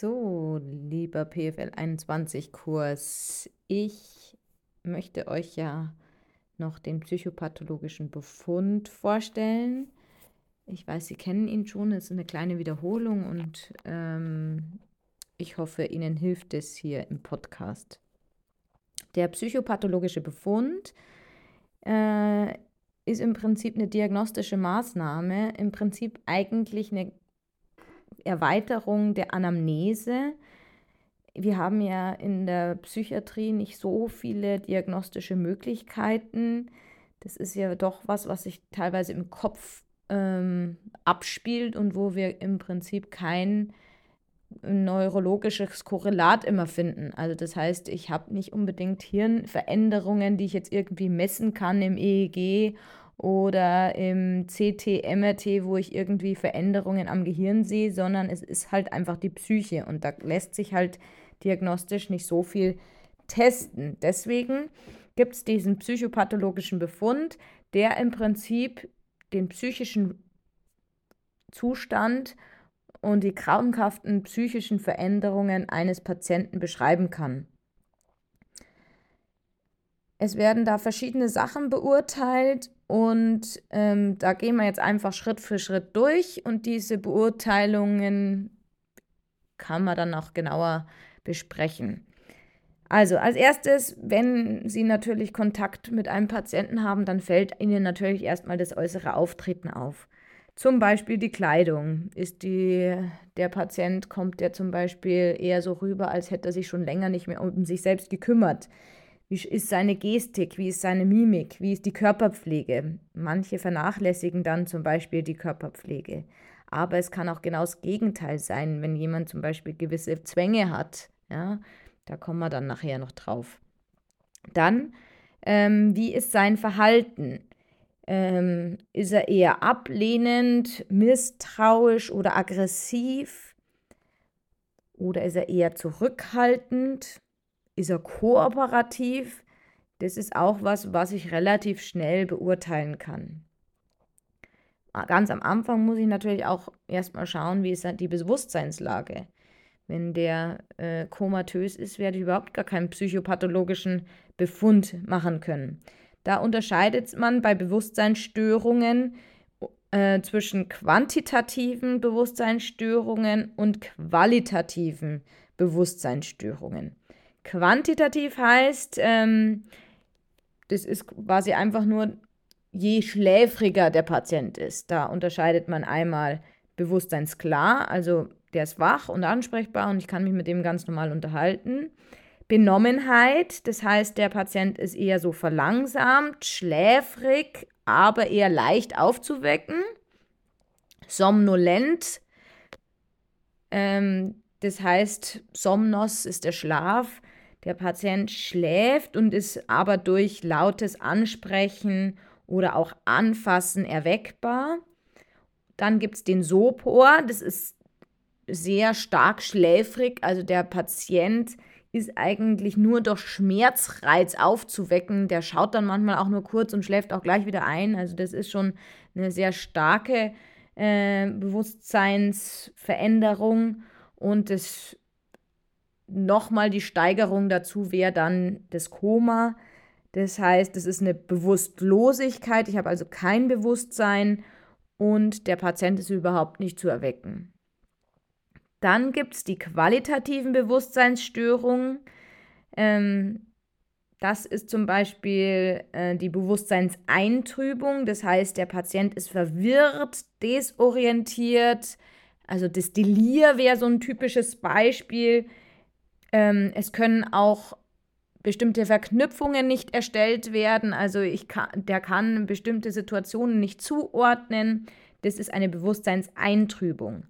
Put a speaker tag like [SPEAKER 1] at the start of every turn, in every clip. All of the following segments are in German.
[SPEAKER 1] So, lieber PFL 21 Kurs, ich möchte euch ja noch den psychopathologischen Befund vorstellen. Ich weiß, Sie kennen ihn schon, es ist eine kleine Wiederholung und ähm, ich hoffe, Ihnen hilft es hier im Podcast. Der psychopathologische Befund äh, ist im Prinzip eine diagnostische Maßnahme, im Prinzip eigentlich eine Erweiterung der Anamnese. Wir haben ja in der Psychiatrie nicht so viele diagnostische Möglichkeiten. Das ist ja doch was, was sich teilweise im Kopf ähm, abspielt und wo wir im Prinzip kein neurologisches Korrelat immer finden. Also das heißt, ich habe nicht unbedingt Hirnveränderungen, die ich jetzt irgendwie messen kann im EEG oder im CT, MRT, wo ich irgendwie Veränderungen am Gehirn sehe, sondern es ist halt einfach die Psyche und da lässt sich halt diagnostisch nicht so viel testen. Deswegen gibt es diesen psychopathologischen Befund, der im Prinzip den psychischen Zustand und die krankhaften psychischen Veränderungen eines Patienten beschreiben kann. Es werden da verschiedene Sachen beurteilt und ähm, da gehen wir jetzt einfach Schritt für Schritt durch und diese Beurteilungen kann man dann auch genauer besprechen. Also als erstes, wenn Sie natürlich Kontakt mit einem Patienten haben, dann fällt Ihnen natürlich erstmal das äußere Auftreten auf. Zum Beispiel die Kleidung. Ist die, der Patient, kommt der zum Beispiel eher so rüber, als hätte er sich schon länger nicht mehr um sich selbst gekümmert. Wie ist seine Gestik? Wie ist seine Mimik? Wie ist die Körperpflege? Manche vernachlässigen dann zum Beispiel die Körperpflege. Aber es kann auch genau das Gegenteil sein, wenn jemand zum Beispiel gewisse Zwänge hat. Ja, da kommen wir dann nachher noch drauf. Dann, ähm, wie ist sein Verhalten? Ähm, ist er eher ablehnend, misstrauisch oder aggressiv? Oder ist er eher zurückhaltend? Ist er kooperativ? Das ist auch was, was ich relativ schnell beurteilen kann. Ah, ganz am Anfang muss ich natürlich auch erstmal schauen, wie ist die Bewusstseinslage. Wenn der äh, komatös ist, werde ich überhaupt gar keinen psychopathologischen Befund machen können. Da unterscheidet man bei Bewusstseinsstörungen äh, zwischen quantitativen Bewusstseinsstörungen und qualitativen Bewusstseinsstörungen. Quantitativ heißt, ähm, das ist quasi einfach nur, je schläfriger der Patient ist. Da unterscheidet man einmal bewusstseinsklar, also der ist wach und ansprechbar und ich kann mich mit dem ganz normal unterhalten. Benommenheit, das heißt, der Patient ist eher so verlangsamt, schläfrig, aber eher leicht aufzuwecken. Somnolent, ähm, das heißt, Somnos ist der Schlaf. Der Patient schläft und ist aber durch lautes Ansprechen oder auch Anfassen erweckbar. Dann gibt es den Sopor, das ist sehr stark schläfrig, also der Patient ist eigentlich nur durch Schmerzreiz aufzuwecken. Der schaut dann manchmal auch nur kurz und schläft auch gleich wieder ein. Also das ist schon eine sehr starke äh, Bewusstseinsveränderung und das nochmal die Steigerung dazu wäre dann das Koma. Das heißt, es ist eine Bewusstlosigkeit. Ich habe also kein Bewusstsein und der Patient ist überhaupt nicht zu erwecken. Dann gibt es die qualitativen Bewusstseinsstörungen. Ähm, das ist zum Beispiel äh, die Bewusstseinseintrübung. Das heißt, der Patient ist verwirrt, desorientiert. Also das Delir wäre so ein typisches Beispiel. Ähm, es können auch bestimmte Verknüpfungen nicht erstellt werden. Also ich kann, der kann bestimmte Situationen nicht zuordnen. Das ist eine Bewusstseinseintrübung.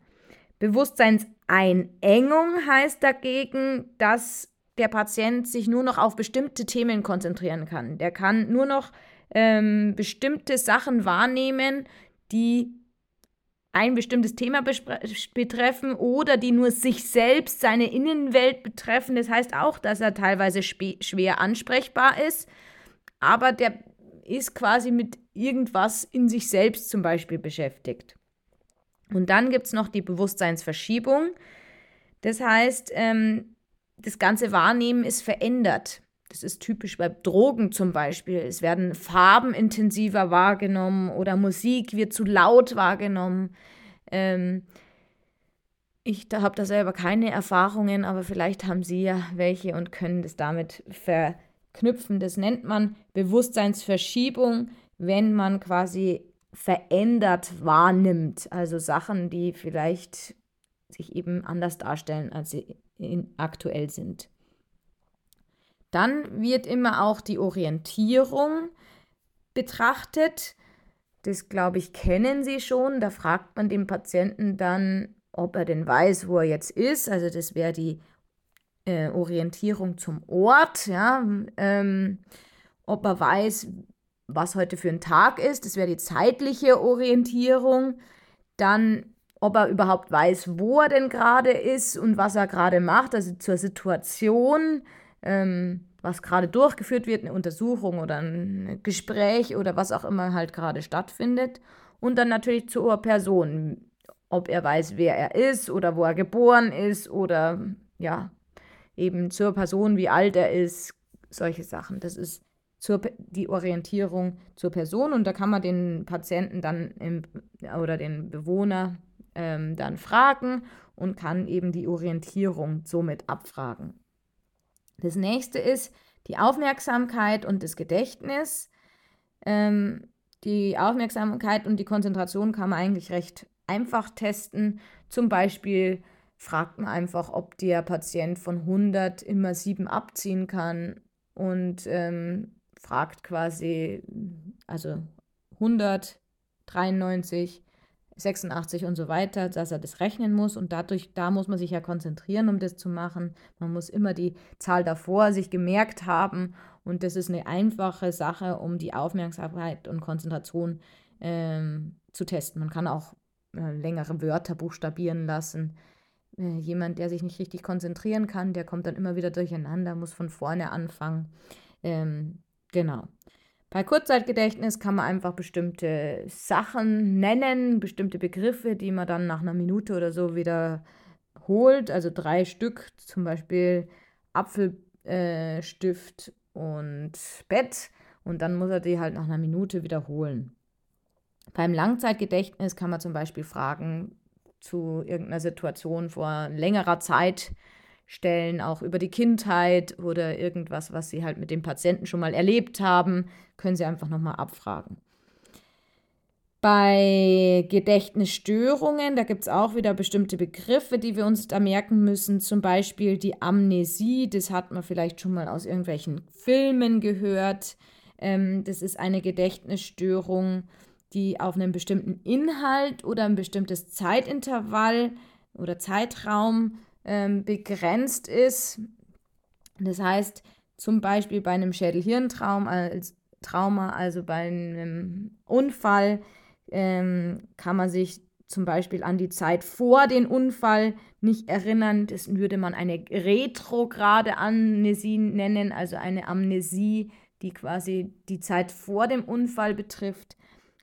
[SPEAKER 1] Bewusstseinseinengung heißt dagegen, dass der Patient sich nur noch auf bestimmte Themen konzentrieren kann. Der kann nur noch ähm, bestimmte Sachen wahrnehmen, die ein bestimmtes Thema betreffen oder die nur sich selbst, seine Innenwelt betreffen. Das heißt auch, dass er teilweise schwer ansprechbar ist, aber der ist quasi mit irgendwas in sich selbst zum Beispiel beschäftigt. Und dann gibt es noch die Bewusstseinsverschiebung. Das heißt, ähm, das ganze Wahrnehmen ist verändert. Das ist typisch bei Drogen zum Beispiel. Es werden Farben intensiver wahrgenommen oder Musik wird zu laut wahrgenommen. Ähm, ich habe da selber keine Erfahrungen, aber vielleicht haben Sie ja welche und können das damit verknüpfen. Das nennt man Bewusstseinsverschiebung, wenn man quasi verändert wahrnimmt. Also Sachen, die vielleicht sich eben anders darstellen, als sie aktuell sind. Dann wird immer auch die Orientierung betrachtet. Das, glaube ich, kennen Sie schon. Da fragt man den Patienten dann, ob er denn weiß, wo er jetzt ist. Also das wäre die äh, Orientierung zum Ort. Ja? Ähm, ob er weiß, was heute für ein Tag ist. Das wäre die zeitliche Orientierung. Dann ob er überhaupt weiß, wo er denn gerade ist und was er gerade macht, also zur Situation, ähm, was gerade durchgeführt wird, eine Untersuchung oder ein Gespräch oder was auch immer halt gerade stattfindet. Und dann natürlich zur Person, ob er weiß, wer er ist oder wo er geboren ist oder ja, eben zur Person, wie alt er ist, solche Sachen. Das ist zur, die Orientierung zur Person und da kann man den Patienten dann im, oder den Bewohner ähm, dann fragen und kann eben die Orientierung somit abfragen. Das nächste ist die Aufmerksamkeit und das Gedächtnis. Ähm, die Aufmerksamkeit und die Konzentration kann man eigentlich recht einfach testen. Zum Beispiel fragt man einfach, ob der Patient von 100 immer 7 abziehen kann und ähm, fragt quasi, also 100, 93, 86 und so weiter, dass er das rechnen muss und dadurch, da muss man sich ja konzentrieren, um das zu machen. Man muss immer die Zahl davor sich gemerkt haben und das ist eine einfache Sache, um die Aufmerksamkeit und Konzentration ähm, zu testen. Man kann auch äh, längere Wörter buchstabieren lassen. Äh, jemand, der sich nicht richtig konzentrieren kann, der kommt dann immer wieder durcheinander, muss von vorne anfangen. Ähm, genau. Bei Kurzzeitgedächtnis kann man einfach bestimmte Sachen nennen, bestimmte Begriffe, die man dann nach einer Minute oder so wieder holt. Also drei Stück, zum Beispiel Apfelstift äh, und Bett. Und dann muss er die halt nach einer Minute wiederholen. Beim Langzeitgedächtnis kann man zum Beispiel fragen zu irgendeiner Situation vor längerer Zeit stellen, auch über die Kindheit oder irgendwas, was sie halt mit dem Patienten schon mal erlebt haben, können sie einfach nochmal abfragen. Bei Gedächtnisstörungen, da gibt es auch wieder bestimmte Begriffe, die wir uns da merken müssen. Zum Beispiel die Amnesie, das hat man vielleicht schon mal aus irgendwelchen Filmen gehört. Ähm, das ist eine Gedächtnisstörung, die auf einen bestimmten Inhalt oder ein bestimmtes Zeitintervall oder Zeitraum ähm, begrenzt ist. Das heißt, zum Beispiel bei einem Schädelhirntrauma, als Trauma, also bei einem Unfall, ähm, kann man sich zum Beispiel an die Zeit vor dem Unfall nicht erinnern. Das würde man eine retrograde Amnesie nennen, also eine Amnesie, die quasi die Zeit vor dem Unfall betrifft.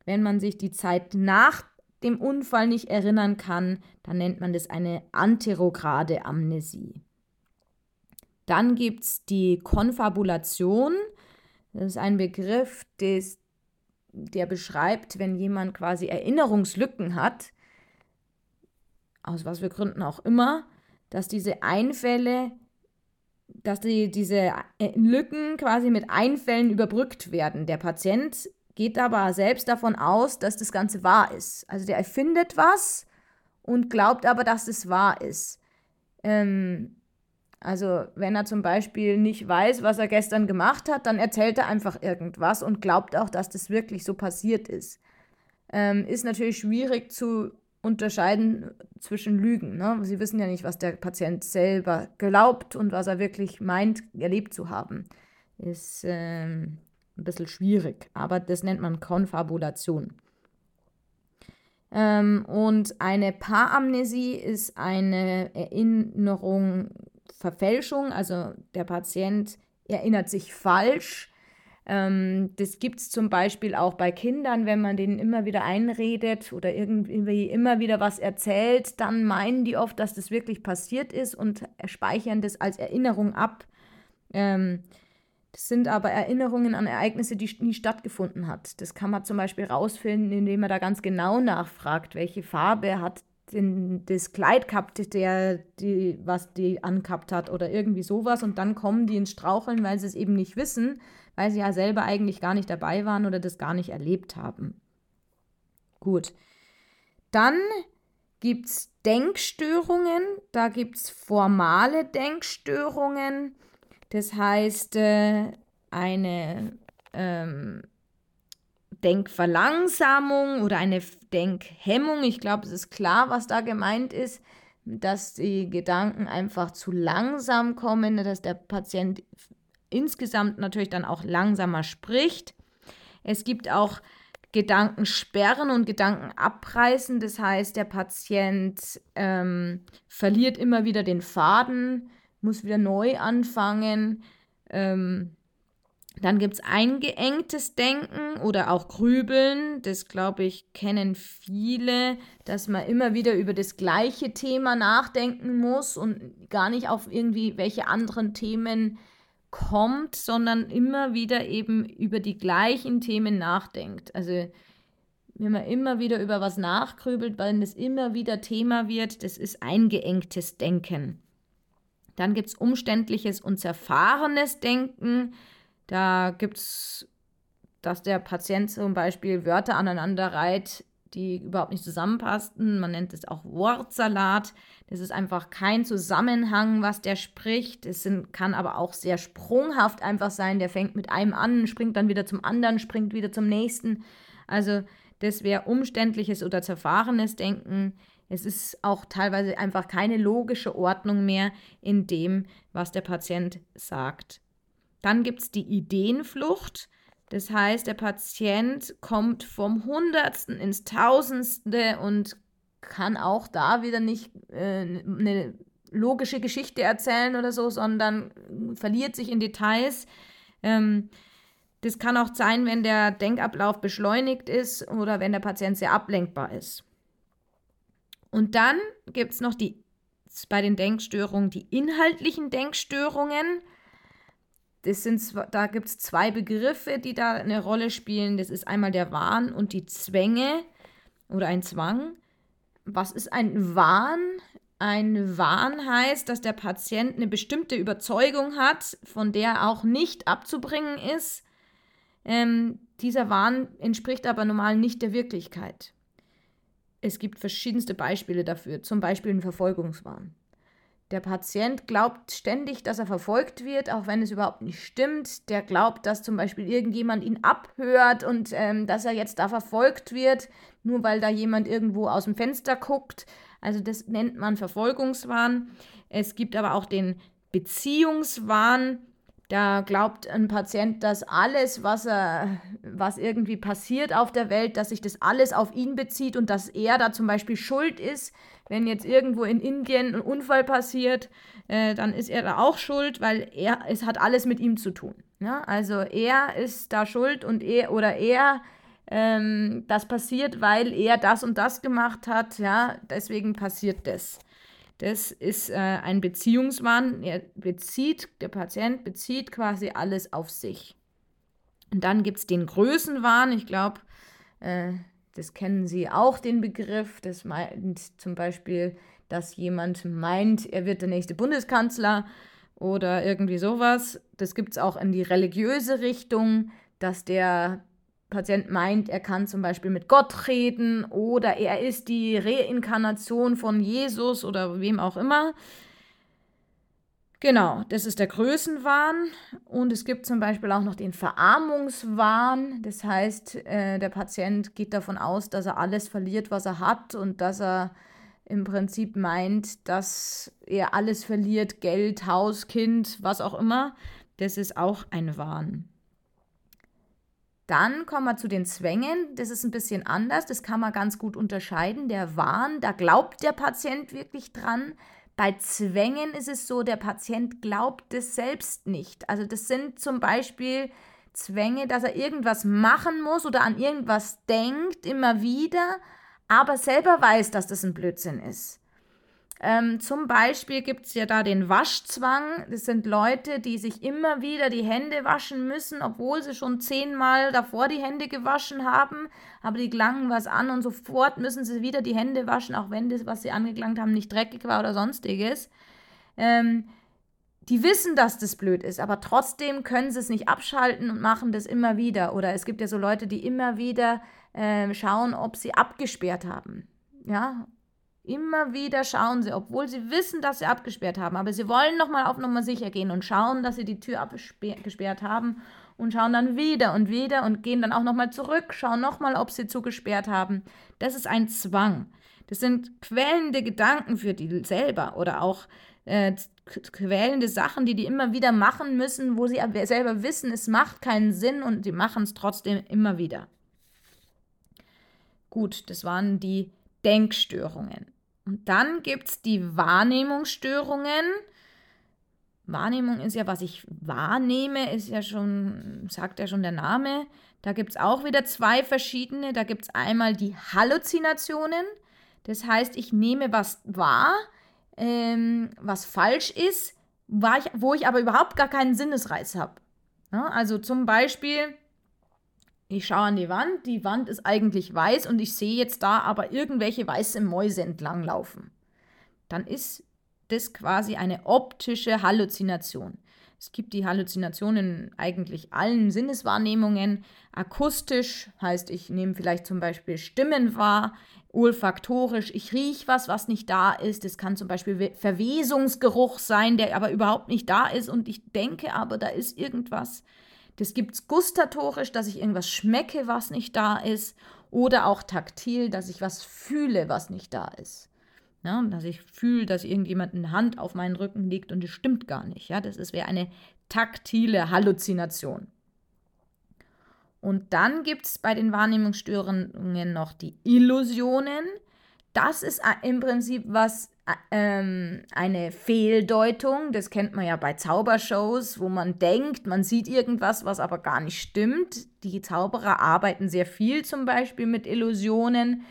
[SPEAKER 1] Wenn man sich die Zeit nach dem Unfall nicht erinnern kann, dann nennt man das eine anterograde Amnesie. Dann gibt es die Konfabulation. Das ist ein Begriff, des, der beschreibt, wenn jemand quasi Erinnerungslücken hat, aus was für Gründen auch immer, dass diese Einfälle, dass die, diese Lücken quasi mit Einfällen überbrückt werden. Der Patient geht aber selbst davon aus, dass das Ganze wahr ist. Also der erfindet was und glaubt aber, dass es wahr ist. Ähm, also wenn er zum Beispiel nicht weiß, was er gestern gemacht hat, dann erzählt er einfach irgendwas und glaubt auch, dass das wirklich so passiert ist. Ähm, ist natürlich schwierig zu unterscheiden zwischen Lügen. Ne? Sie wissen ja nicht, was der Patient selber glaubt und was er wirklich meint, erlebt zu haben. Ist ähm, ein bisschen schwierig, aber das nennt man Konfabulation. Ähm, und eine Paramnesie ist eine Erinnerung, Verfälschung, also der Patient erinnert sich falsch Ähm, das gibt es zum Beispiel auch bei Kindern, wenn man denen immer wieder einredet oder irgendwie immer wieder was erzählt, dann meinen die oft, dass das wirklich passiert ist und speichern das als Erinnerung ab. Ähm, das sind aber Erinnerungen an Ereignisse, die nie stattgefunden hat. Das kann man zum Beispiel rausfinden, indem man da ganz genau nachfragt, welche Farbe hat den, das Kleid gehabt, der, die, was die angehabt hat oder irgendwie sowas. Und dann kommen die ins Straucheln, weil sie es eben nicht wissen, weil sie ja selber eigentlich gar nicht dabei waren oder das gar nicht erlebt haben. Gut. Dann gibt es Denkstörungen, da gibt es formale Denkstörungen, das heißt äh, eine ähm, Denkverlangsamung oder eine Denkhemmung. Ich glaube, es ist klar, was da gemeint ist, dass die Gedanken einfach zu langsam kommen, dass der Patient insgesamt natürlich dann auch langsamer spricht. Es gibt auch Gedankensperren und Gedankenabreißen. Das heißt, der Patient ähm, verliert immer wieder den Faden, muss wieder neu anfangen. Ähm, dann gibt es eingeengtes Denken oder auch Grübeln. Das, glaube ich, kennen viele, dass man immer wieder über das gleiche Thema nachdenken muss und gar nicht auf irgendwie welche anderen Themen kommt, sondern immer wieder eben über die gleichen Themen nachdenkt. Also wenn man immer wieder über was nachgrübelt, weil es immer wieder Thema wird, das ist eingeengtes Denken. Dann gibt es umständliches und zerfahrenes Denken. Da gibt es, dass der Patient zum Beispiel Wörter aneinander reiht, die überhaupt nicht zusammenpassen. Man nennt es auch Wortsalat. Das ist einfach kein Zusammenhang, was der spricht. Es sind, kann aber auch sehr sprunghaft einfach sein. Der fängt mit einem an, springt dann wieder zum anderen, springt wieder zum nächsten. Also das wäre umständliches oder zerfahrenes Denken. Es ist auch teilweise einfach keine logische Ordnung mehr in dem, was der Patient sagt. Dann gibt es die Ideenflucht. Das heißt, der Patient kommt vom Hundertsten ins Tausendste und kann auch da wieder nicht äh, eine logische Geschichte erzählen oder so, sondern verliert sich in Details. Ähm, das kann auch sein, wenn der Denkablauf beschleunigt ist oder wenn der Patient sehr ablenkbar ist. Und dann gibt es noch die, bei den Denkstörungen die inhaltlichen Denkstörungen. Das sind, da gibt es zwei Begriffe, die da eine Rolle spielen. Das ist einmal der Wahn und die Zwänge oder ein Zwang. Was ist ein Wahn? Ein Wahn heißt, dass der Patient eine bestimmte Überzeugung hat, von der auch nicht abzubringen ist. Ähm, dieser Wahn entspricht aber normal nicht der Wirklichkeit. Es gibt verschiedenste Beispiele dafür, zum Beispiel ein Verfolgungswahn. Der Patient glaubt ständig, dass er verfolgt wird, auch wenn es überhaupt nicht stimmt. Der glaubt, dass zum Beispiel irgendjemand ihn abhört und ähm, dass er jetzt da verfolgt wird, nur weil da jemand irgendwo aus dem Fenster guckt. Also das nennt man Verfolgungswahn. Es gibt aber auch den Beziehungswahn. Da glaubt ein Patient, dass alles, was, er, was irgendwie passiert auf der Welt, dass sich das alles auf ihn bezieht und dass er da zum Beispiel schuld ist. Wenn jetzt irgendwo in Indien ein Unfall passiert, äh, dann ist er da auch schuld, weil er, es hat alles mit ihm zu tun. Ja? Also er ist da schuld und er oder er, ähm, das passiert, weil er das und das gemacht hat. Ja? Deswegen passiert das. Das ist äh, ein Beziehungswahn. Er bezieht, der Patient bezieht quasi alles auf sich. Und dann gibt es den Größenwahn. Ich glaube, äh, das kennen Sie auch, den Begriff. Das meint zum Beispiel, dass jemand meint, er wird der nächste Bundeskanzler oder irgendwie sowas. Das gibt es auch in die religiöse Richtung, dass der Patient meint, er kann zum Beispiel mit Gott reden oder er ist die Reinkarnation von Jesus oder wem auch immer. Genau, das ist der Größenwahn. Und es gibt zum Beispiel auch noch den Verarmungswahn. Das heißt, äh, der Patient geht davon aus, dass er alles verliert, was er hat und dass er im Prinzip meint, dass er alles verliert, Geld, Haus, Kind, was auch immer. Das ist auch ein Wahn. Dann kommen wir zu den Zwängen. Das ist ein bisschen anders. Das kann man ganz gut unterscheiden. Der Wahn, da glaubt der Patient wirklich dran. Bei Zwängen ist es so, der Patient glaubt es selbst nicht. Also das sind zum Beispiel Zwänge, dass er irgendwas machen muss oder an irgendwas denkt, immer wieder, aber selber weiß, dass das ein Blödsinn ist. Ähm, zum Beispiel gibt es ja da den Waschzwang. Das sind Leute, die sich immer wieder die Hände waschen müssen, obwohl sie schon zehnmal davor die Hände gewaschen haben. Aber die gelangen was an und sofort müssen sie wieder die Hände waschen, auch wenn das, was sie angelangt haben, nicht dreckig war oder sonstiges. Ähm, die wissen, dass das blöd ist, aber trotzdem können sie es nicht abschalten und machen das immer wieder. Oder es gibt ja so Leute, die immer wieder äh, schauen, ob sie abgesperrt haben. Ja, immer wieder schauen sie, obwohl sie wissen, dass sie abgesperrt haben, aber sie wollen nochmal auf Nummer sicher gehen und schauen, dass sie die Tür abgesperrt haben und schauen dann wieder und wieder und gehen dann auch nochmal zurück, schauen nochmal, ob sie zugesperrt haben. Das ist ein Zwang. Das sind quälende Gedanken für die selber oder auch äh, quälende Sachen, die die immer wieder machen müssen, wo sie selber wissen, es macht keinen Sinn und die machen es trotzdem immer wieder. Gut, das waren die Denkstörungen. Und dann gibt es die Wahrnehmungsstörungen. Wahrnehmung ist ja, was ich wahrnehme, ist ja schon, sagt ja schon der Name. Da gibt es auch wieder zwei verschiedene. Da gibt es einmal die Halluzinationen. Das heißt, ich nehme was wahr, ähm, was falsch ist, ich, wo ich aber überhaupt gar keinen Sinnesreiz habe. Ja, also zum Beispiel, ich schaue an die Wand, die Wand ist eigentlich weiß und ich sehe jetzt da aber irgendwelche weiße Mäuse entlanglaufen. Dann ist das quasi eine optische Halluzination. Es gibt die Halluzinationen in eigentlich allen Sinneswahrnehmungen. Akustisch heißt, ich nehme vielleicht zum Beispiel Stimmen wahr olfaktorisch, ich rieche was, was nicht da ist. Das kann zum Beispiel Verwesungsgeruch sein, der aber überhaupt nicht da ist und ich denke aber, da ist irgendwas. Das gibt es gustatorisch, dass ich irgendwas schmecke, was nicht da ist. Oder auch taktil, dass ich was fühle, was nicht da ist. Ja, dass ich fühle, dass irgendjemand eine Hand auf meinen Rücken legt und es stimmt gar nicht. Ja, das wäre eine taktile Halluzination. Und dann gibt es bei den Wahrnehmungsstörungen noch die Illusionen. Das ist im Prinzip was, ähm, eine Fehldeutung. Das kennt man ja bei Zaubershows, wo man denkt, man sieht irgendwas, was aber gar nicht stimmt. Die Zauberer arbeiten sehr viel zum Beispiel mit Illusionen.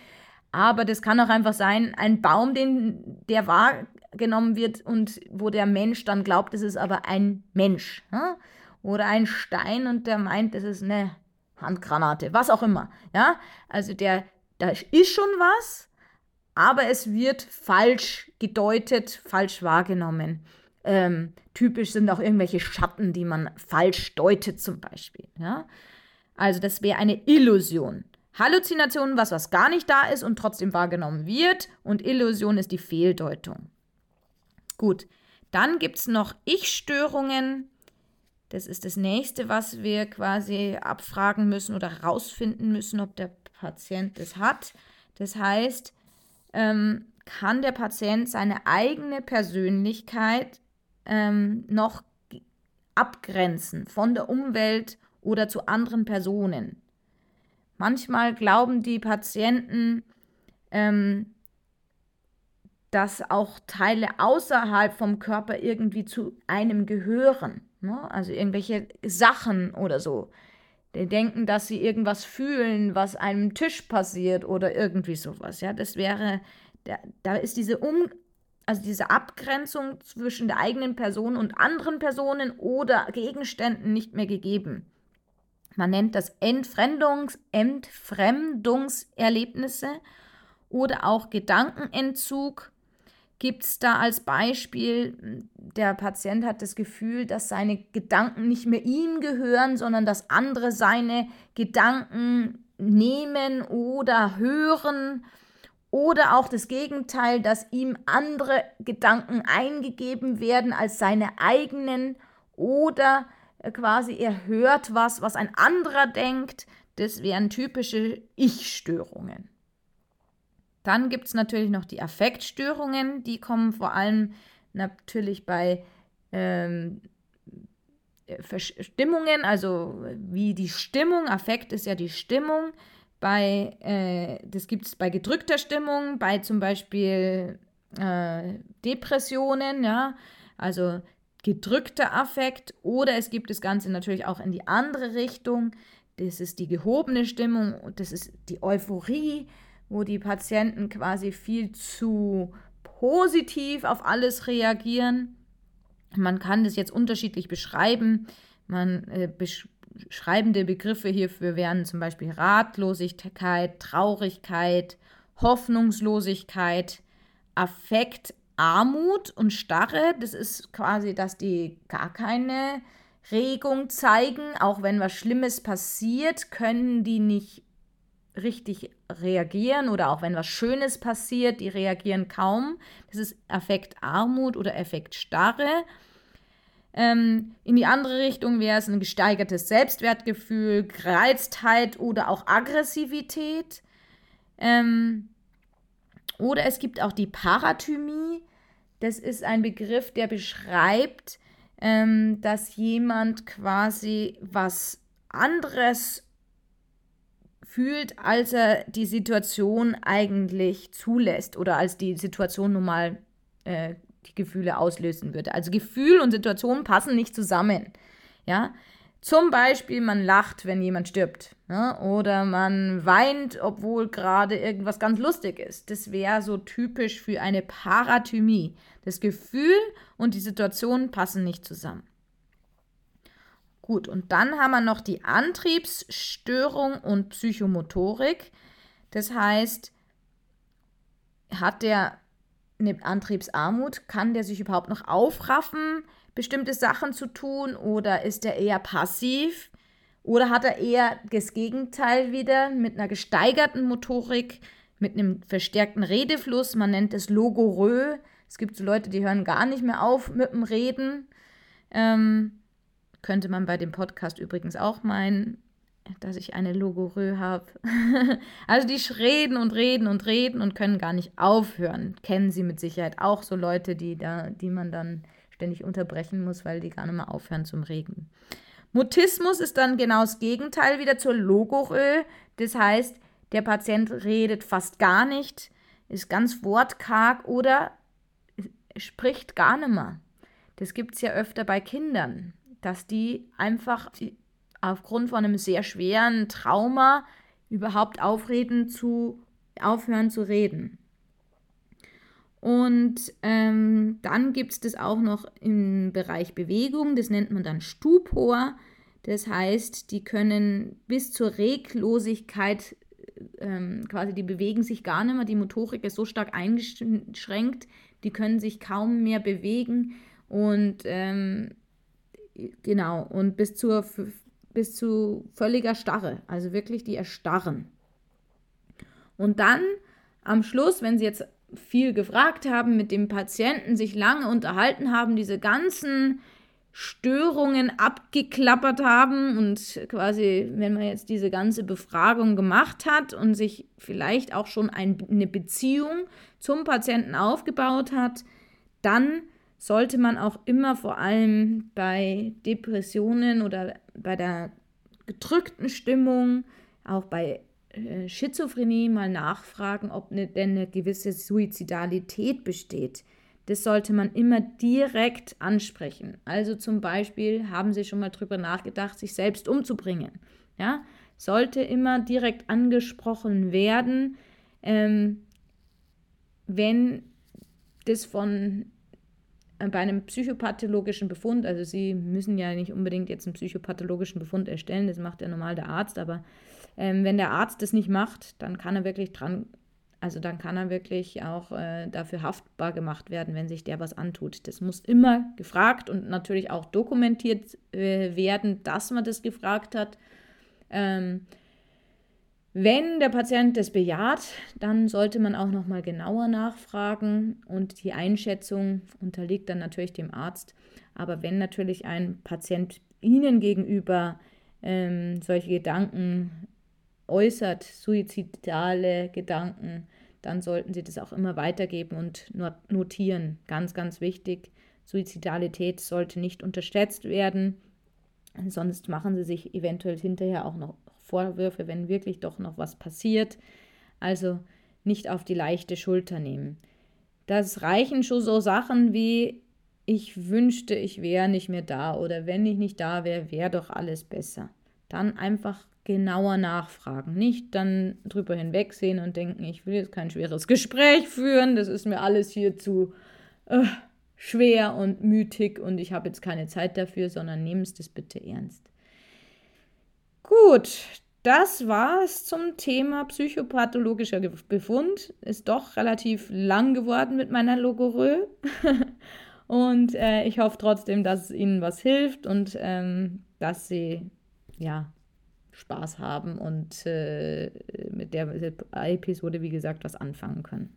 [SPEAKER 1] Aber das kann auch einfach sein, ein Baum, den, der wahrgenommen wird und wo der Mensch dann glaubt, es ist aber ein Mensch. Ja? Oder ein Stein und der meint, es ist eine Handgranate, was auch immer. Ja, also der, da ist schon was, aber es wird falsch gedeutet, falsch wahrgenommen. Ähm, typisch sind auch irgendwelche Schatten, die man falsch deutet, zum Beispiel. Ja? Also, das wäre eine Illusion. Halluzination, was was gar nicht da ist und trotzdem wahrgenommen wird. Und Illusion ist die Fehldeutung. Gut, dann gibt es noch Ich-Störungen. Das ist das nächste, was wir quasi abfragen müssen oder herausfinden müssen, ob der Patient das hat. Das heißt, ähm, kann der Patient seine eigene Persönlichkeit ähm, noch abgrenzen von der Umwelt oder zu anderen Personen. Manchmal glauben die Patienten, ähm, dass auch Teile außerhalb vom Körper irgendwie zu einem gehören. Ne? Also irgendwelche Sachen oder so. Die denken, dass sie irgendwas fühlen, was einem Tisch passiert oder irgendwie sowas. Ja, das wäre, da, da ist diese um, also diese Abgrenzung zwischen der eigenen Person und anderen Personen oder Gegenständen nicht mehr gegeben. Man nennt das Entfremdungs, Entfremdungserlebnisse oder auch Gedankenentzug gibt es da als Beispiel, der Patient hat das Gefühl, dass seine Gedanken nicht mehr ihm gehören, sondern dass andere seine Gedanken nehmen oder hören. Oder auch das Gegenteil, dass ihm andere Gedanken eingegeben werden als seine eigenen. Oder quasi er hört was, was ein anderer denkt. Das wären typische Ich-Störungen. Dann gibt es natürlich noch die Affektstörungen, die kommen vor allem natürlich bei ähm, Verstimmungen, also wie die Stimmung, Affekt ist ja die Stimmung, bei, äh, das gibt es bei gedrückter Stimmung, bei zum Beispiel äh, Depressionen, ja, also gedrückter Affekt oder es gibt das Ganze natürlich auch in die andere Richtung. Das ist die gehobene Stimmung und das ist die Euphorie, wo die Patienten quasi viel zu positiv auf alles reagieren. Man kann das jetzt unterschiedlich beschreiben. Man äh, beschreibende Begriffe hierfür wären zum Beispiel Ratlosigkeit, Traurigkeit, Hoffnungslosigkeit, Affekt, Armut und Starre. Das ist quasi, dass die gar keine Regung zeigen. Auch wenn was Schlimmes passiert, können die nicht richtig reagieren oder auch wenn was Schönes passiert, die reagieren kaum. Das ist Affekt Armut oder Effekt Starre. Ähm, in die andere Richtung wäre es ein gesteigertes Selbstwertgefühl, Gereiztheit oder auch Aggressivität. Ähm, oder es gibt auch die Parathymie. Das ist ein Begriff, der beschreibt, ähm, dass jemand quasi was anderes fühlt, als er die Situation eigentlich zulässt oder als die Situation nun mal äh, die Gefühle auslösen würde. Also Gefühl und Situation passen nicht zusammen. Ja, zum Beispiel, man lacht, wenn jemand stirbt. Ne? Oder man weint, obwohl gerade irgendwas ganz lustig ist. Das wäre so typisch für eine Parathymie. Das Gefühl und die Situation passen nicht zusammen. Gut, und dann haben wir noch die Antriebsstörung und Psychomotorik. Das heißt, hat der eine Antriebsarmut, kann der sich überhaupt noch aufraffen? bestimmte Sachen zu tun oder ist er eher passiv oder hat er eher das Gegenteil wieder mit einer gesteigerten Motorik, mit einem verstärkten Redefluss, man nennt es Logorö. Es gibt so Leute, die hören gar nicht mehr auf mit dem Reden. Ähm, könnte man bei dem Podcast übrigens auch meinen, dass ich eine Logorö habe. also die reden und reden und reden und können gar nicht aufhören. Kennen Sie mit Sicherheit auch so Leute, die da, die man dann ständig unterbrechen muss, weil die gar nicht mehr aufhören zum Regen. Mutismus ist dann genau das Gegenteil wieder zur Logorö. Das heißt, der Patient redet fast gar nicht, ist ganz wortkarg oder spricht gar nicht mehr. Das gibt es ja öfter bei Kindern, dass die einfach aufgrund von einem sehr schweren Trauma überhaupt aufreden zu, aufhören zu reden. Und ähm, dann gibt es das auch noch im Bereich Bewegung, das nennt man dann Stupor. Das heißt, die können bis zur Reglosigkeit ähm, quasi, die bewegen sich gar nicht mehr, die Motorik ist so stark eingeschränkt, die können sich kaum mehr bewegen und ähm, genau, und bis zur bis zu völliger Starre, also wirklich die erstarren. Und dann am Schluss, wenn sie jetzt viel gefragt haben, mit dem Patienten sich lange unterhalten haben, diese ganzen Störungen abgeklappert haben und quasi, wenn man jetzt diese ganze Befragung gemacht hat und sich vielleicht auch schon ein, eine Beziehung zum Patienten aufgebaut hat, dann sollte man auch immer vor allem bei Depressionen oder bei der gedrückten Stimmung, auch bei äh, Schizophrenie mal nachfragen, ob ne, denn eine gewisse Suizidalität besteht. Das sollte man immer direkt ansprechen. Also zum Beispiel haben Sie schon mal drüber nachgedacht, sich selbst umzubringen. Ja, sollte immer direkt angesprochen werden, ähm, wenn das von bei einem psychopathologischen Befund, also Sie müssen ja nicht unbedingt jetzt einen psychopathologischen Befund erstellen, das macht ja normal der Arzt, aber ähm, wenn der Arzt das nicht macht, dann kann er wirklich dran, also dann kann er wirklich auch äh, dafür haftbar gemacht werden, wenn sich der was antut. Das muss immer gefragt und natürlich auch dokumentiert äh, werden, dass man das gefragt hat. Ähm, wenn der Patient das bejaht, dann sollte man auch noch mal genauer nachfragen und die Einschätzung unterliegt dann natürlich dem Arzt. Aber wenn natürlich ein Patient Ihnen gegenüber ähm, solche Gedanken äußert, suizidale Gedanken, dann sollten Sie das auch immer weitergeben und notieren. Ganz, ganz wichtig. Suizidalität sollte nicht unterschätzt werden, sonst machen Sie sich eventuell hinterher auch noch Vorwürfe, wenn wirklich doch noch was passiert. Also nicht auf die leichte Schulter nehmen. Das reichen schon so Sachen wie ich wünschte, ich wäre nicht mehr da oder wenn ich nicht da wäre, wäre doch alles besser. Dann einfach genauer nachfragen, nicht dann drüber hinwegsehen und denken, ich will jetzt kein schweres Gespräch führen, das ist mir alles hier zu äh, schwer und mütig und ich habe jetzt keine Zeit dafür, sondern nehmen Sie das bitte ernst. Gut, das war es zum Thema psychopathologischer Befund. Ist doch relativ lang geworden mit meiner Logorö. und äh, ich hoffe trotzdem, dass es Ihnen was hilft und ähm, dass Sie ja Spaß haben und äh, mit der Episode, wie gesagt, was anfangen können.